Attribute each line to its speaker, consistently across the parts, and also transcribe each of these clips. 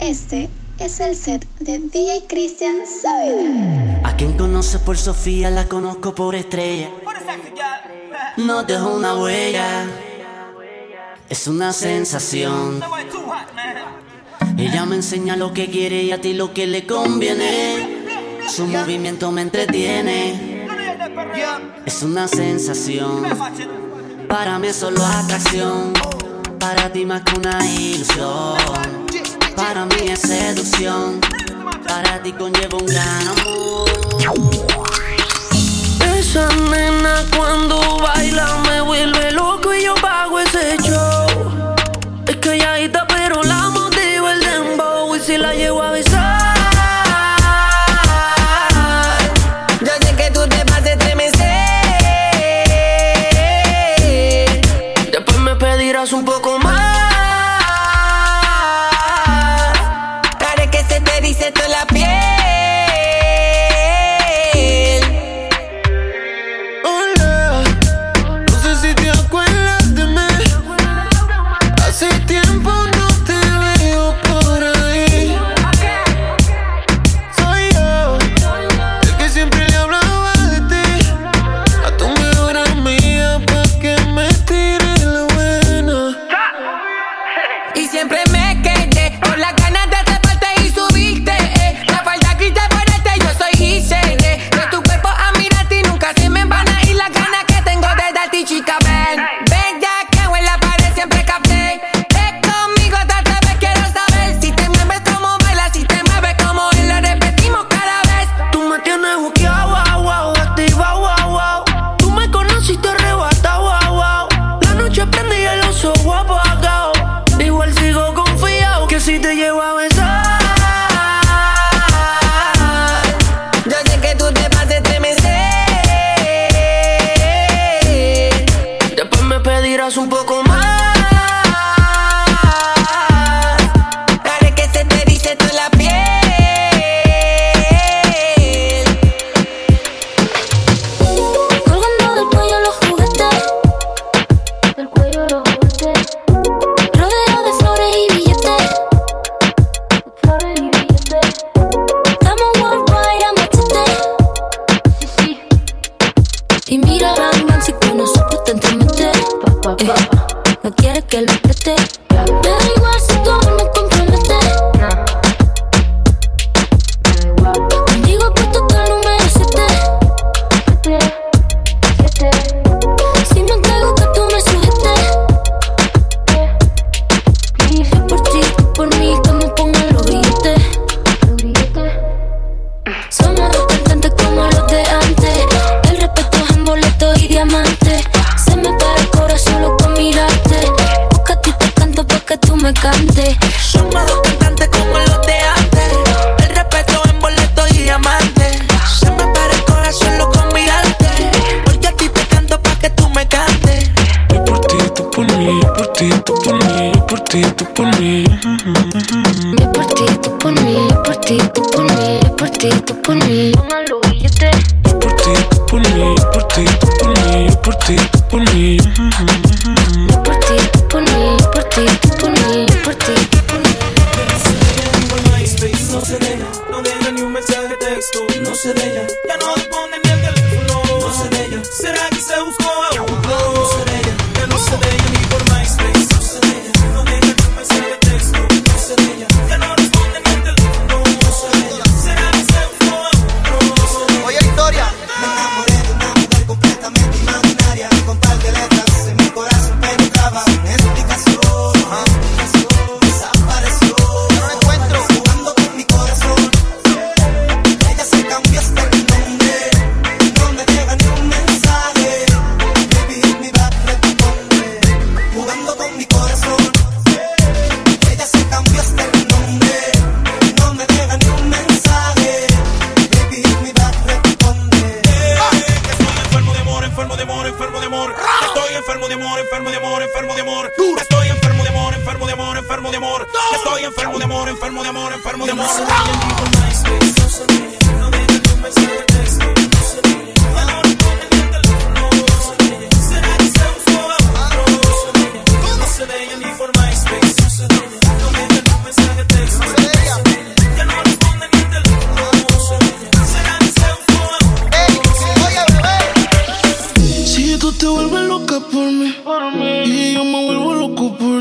Speaker 1: Este es el set de DJ Christian Saavedra.
Speaker 2: A quien conoce por Sofía la conozco por estrella. No dejo una huella. Es una sensación. Ella me enseña lo que quiere y a ti lo que le conviene. Su movimiento me entretiene. Es una sensación. Para mí solo atracción. Para ti más que una ilusión. Para mí es seducción. Para ti conlleva un gran amor.
Speaker 3: que lo
Speaker 4: apriete. No sé de
Speaker 5: ella, ya no responde ni el teléfono. No sé de ella, será que se buscó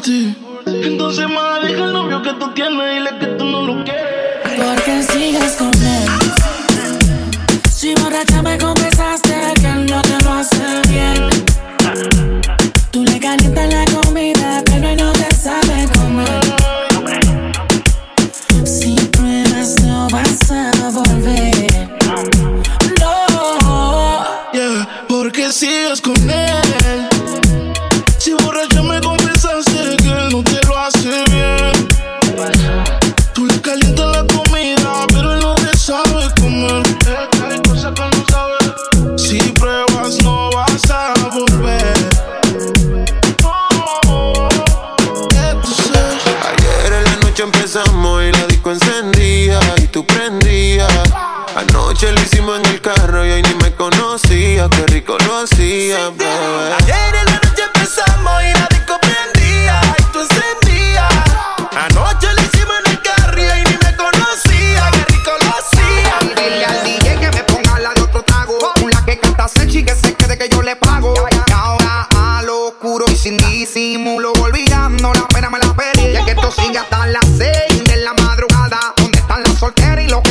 Speaker 6: ti. Entonces, más deja el novio que tú tienes y dile que tú no lo quieres.
Speaker 7: Porque sigues con él. Si borracha me confesaste
Speaker 8: hacía, bebé.
Speaker 9: Ayer en la noche empezamos y la disco prendía y tú encendías. Anoche lo hicimos en el carro y ni me conocía, qué rico lo hacía.
Speaker 10: Dile al DJ que me ponga la de otro trago. Una que canta sexy que se quede que yo le pago. Y ahora a lo oscuro y sin disimulo. Olvidando la pena me la perdí. Y es que esto sigue hasta las seis de la madrugada. ¿Dónde están las solteras y los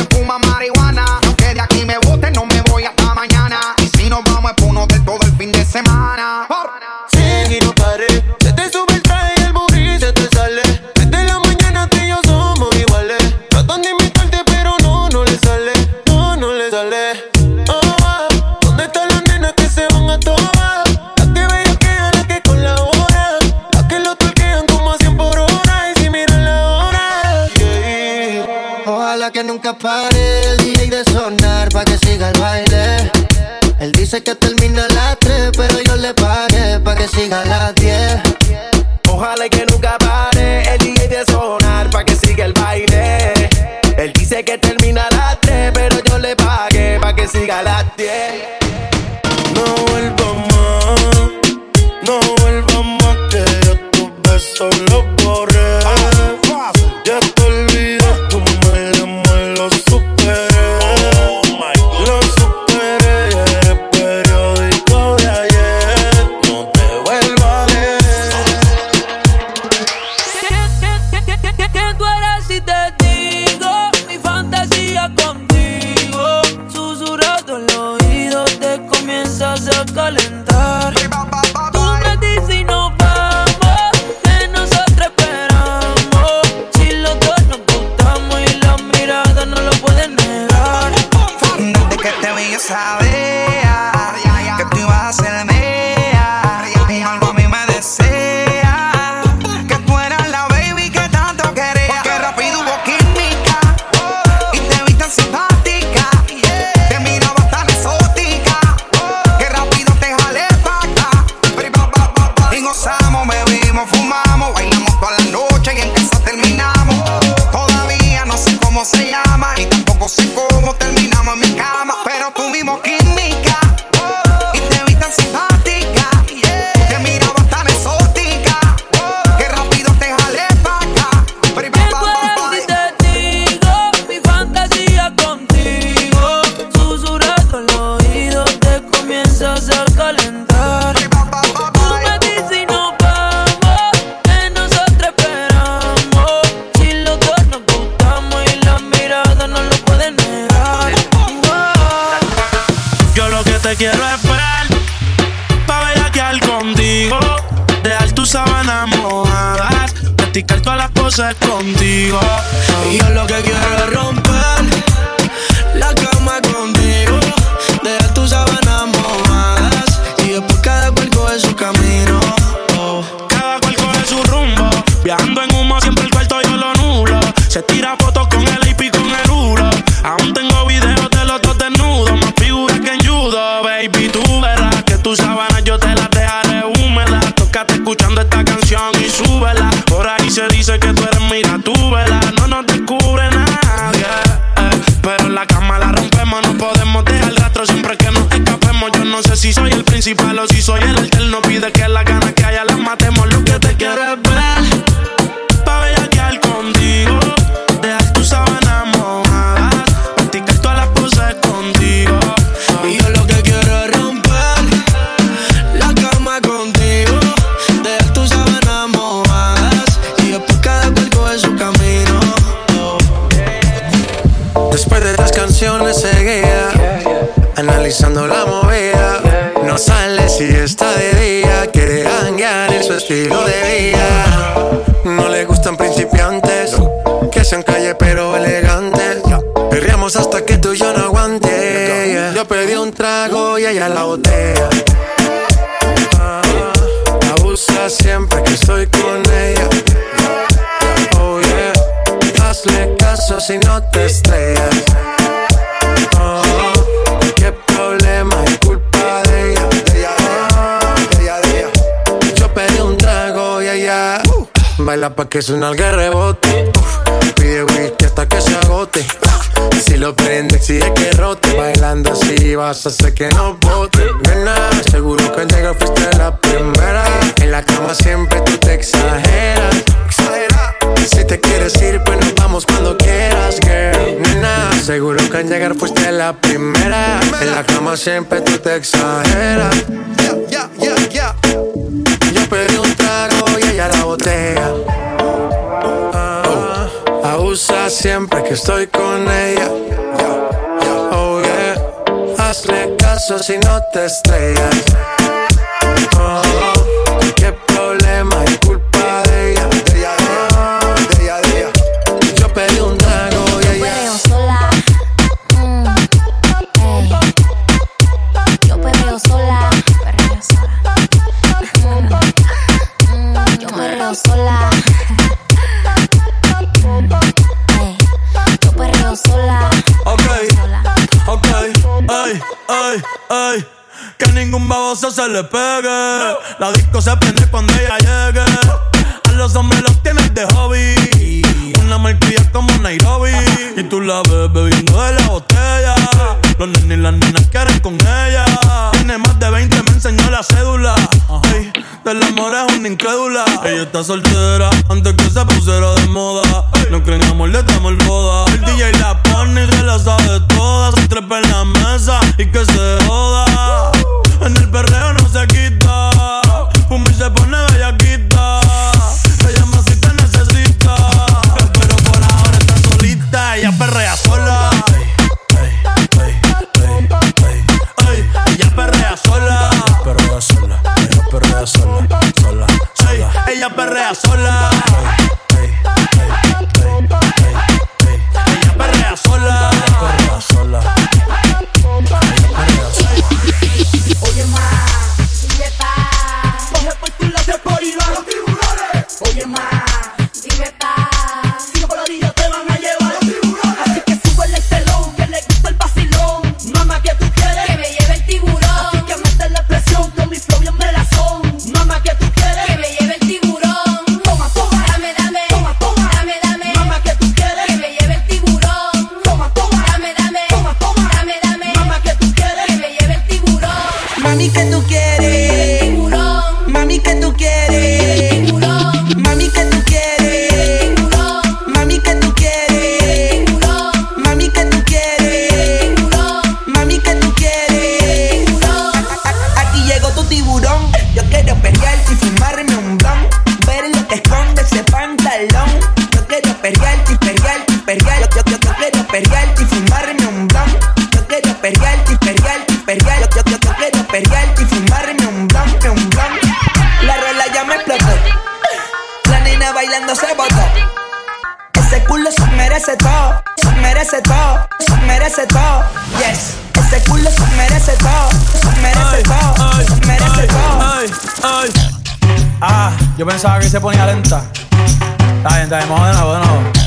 Speaker 10: que
Speaker 8: pare el
Speaker 11: DJ de sonar pa' que siga el baile. Él dice que termina a las 3, pero yo le pagué pa' que siga a las 10.
Speaker 9: Ojalá y que nunca pare el DJ de sonar pa' que siga el baile. Él dice que termina a las 3, pero yo le pagué pa' que siga a las 10.
Speaker 6: no vuelvas más, no vuelvas más que yo tus besos los borré. Quiero es ver Pa' bellaquear contigo. Dejar tus sábanas mojadas Practicar todas las cosas contigo. Y yo lo que quiero es romper baby, tú verás que tus sábanas yo te las dejaré húmedas. Tócate escuchando esta canción y súbela. Por ahí se dice que tú eres mira, tú vela. No nos descubre nadie. Eh, pero en la cama la rompemos, no podemos dejar el rastro siempre que nos escapemos. Yo no sé si soy el principal o si soy el
Speaker 8: Después de tres canciones seguía Analizando la movida. No sale si está de día Quiere hanguear en su estilo de vida. No le gustan principiantes Que sean calle pero elegantes. Perreamos hasta que tú y yo no aguante. Yo pedí un trago y ella la botella Ah, Abusa siempre que estoy con Si no te estrellas Oh, qué problema es culpa de ella. Yo pedí un trago y ella uh, baila pa' que suena el rebote. Uf, pide whisky hasta que se agote. Si lo prende, exige que rote. Bailando así vas a hacer que no bote. Nena, seguro que al llegar fuiste la primera. En la cama siempre tú te exageras. Si te quieres ir, pues nos vamos cuando quieras, girl. Nena, seguro que al llegar fuiste la primera. En la cama siempre tú te exageras. Yeah, yeah, yeah, yeah. Yo pedí un trago y ella la botella. Ah, abusa siempre que estoy con ella. Oh yeah. Hazle caso si no te estrellas.
Speaker 12: Le pegue. La disco se prende cuando ella llegue. A los hombres los tienes de hobby. Una marquilla como Nairobi. Y tú la ves bebiendo de la botella. Los nenes y las nenas quieren con ella. Tiene más de 20, me enseñó la cédula. Ay, del amor es una incrédula. Ella está soltera antes que se pusiera de y
Speaker 7: fumarme un blon, un blon. La rola ya me explotó. La nena bailando se botó. Ese culo se merece todo, se merece todo, se merece todo. Yes, ese culo se merece todo, se merece todo, se merece todo.
Speaker 12: ay, ay. Ah, yo pensaba que se ponía lenta. Está bien, está bien, vamos de nuevo, de nuevo.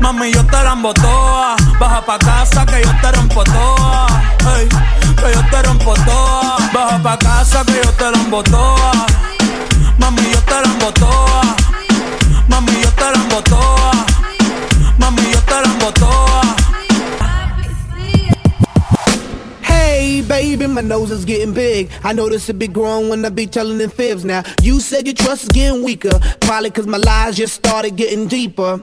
Speaker 12: Mami, yo te la embotoa. Baja pa' casa que yo te rompo toa. Ey, que yo te rompo toa. Baja pa' casa que yo te la embotoa. Mami, yo te la embotoa. Mami, yo te la embotoa. Mami, yo te la.
Speaker 7: Hey
Speaker 13: baby, my nose is getting big. I notice it be growing when I be telling in fibs. Now, you said your trust is getting weaker. Probably cause my lies just started getting deeper.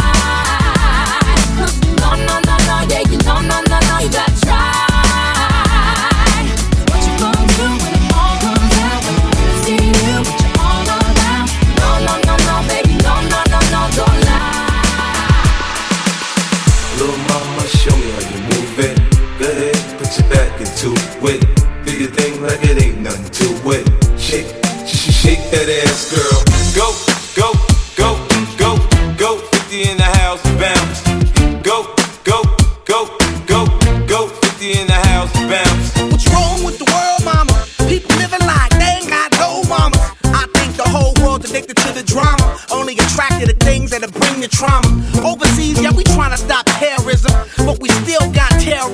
Speaker 4: No, yeah, you know, no, no,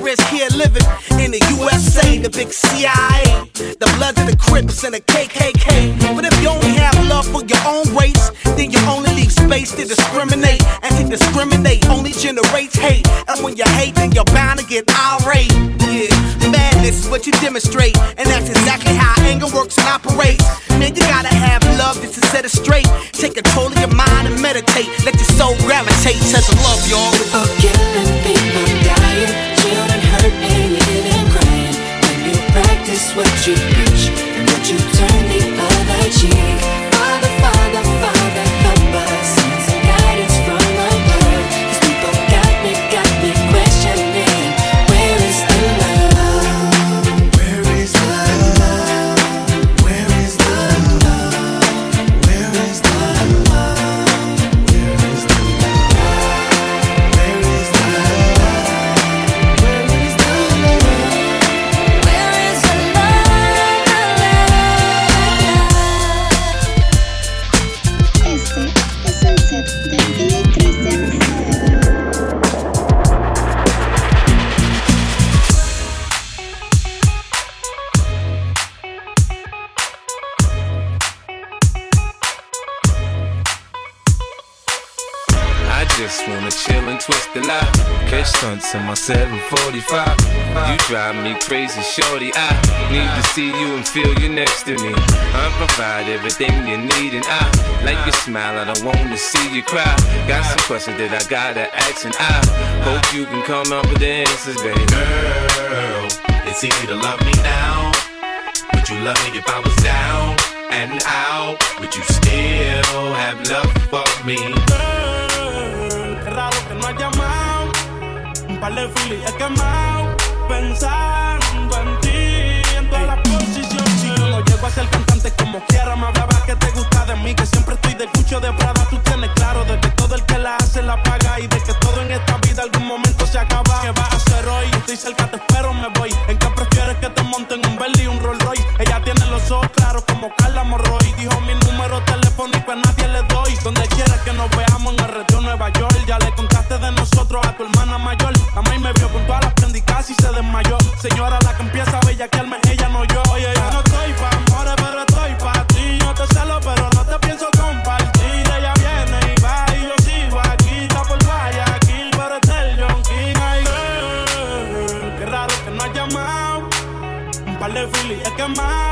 Speaker 1: terrorists here living in the USA, the big CIA, the Bloods and the Crips and the KKK. But if you only have love for your own race, then you only leave space to discriminate. And to discriminate only generates hate. And when you hate, then you're bound to get irate. Yeah, madness is what you demonstrate. And that's exactly how anger works and operates. Man, you gotta have love just to set it straight. Take control of your mind and meditate. Let your soul gravitate to the love, y'all.
Speaker 14: People killing, what you preach and what you turn the
Speaker 15: life. Catch stunts in my 745. You drive me crazy, shorty. I need to see you and feel you next to me. I provide everything you need, and I like your smile. I don't wanna see you cry. Got some questions that I gotta ask, and I hope you can come up with the answers, baby.
Speaker 16: Girl, it's easy to love me now. Would you love me if I was down and out? Would you still have love for me?
Speaker 6: De filis he quemado. Pensando en ti, en todas las posiciones. Si yo no llego a ser cantante como quiera, me hablaba que te gusta de mí. Que siempre estoy de cucho de Prada. Tú tienes claro de que todo el que la hace la paga. Y de que todo en esta vida algún momento se acaba. ¿Qué vas a hacer hoy? Estoy cerca, te espero, me voy. ¿En qué prefieres que te monten un Bentley y un Rolls Royce? Ella tiene los ojos claros como Carla Morroy. La que empieza a bellaquearme, ella no yo. Oye, yo no estoy pa' amores, pero estoy pa' ti. Yo te celo, pero no te pienso compartir. Ella viene y va y yo sigo aquí. Está por Guayaquil, pero este es el John King. Ay, qué raro que no has llamado. Un par de filis he quemado.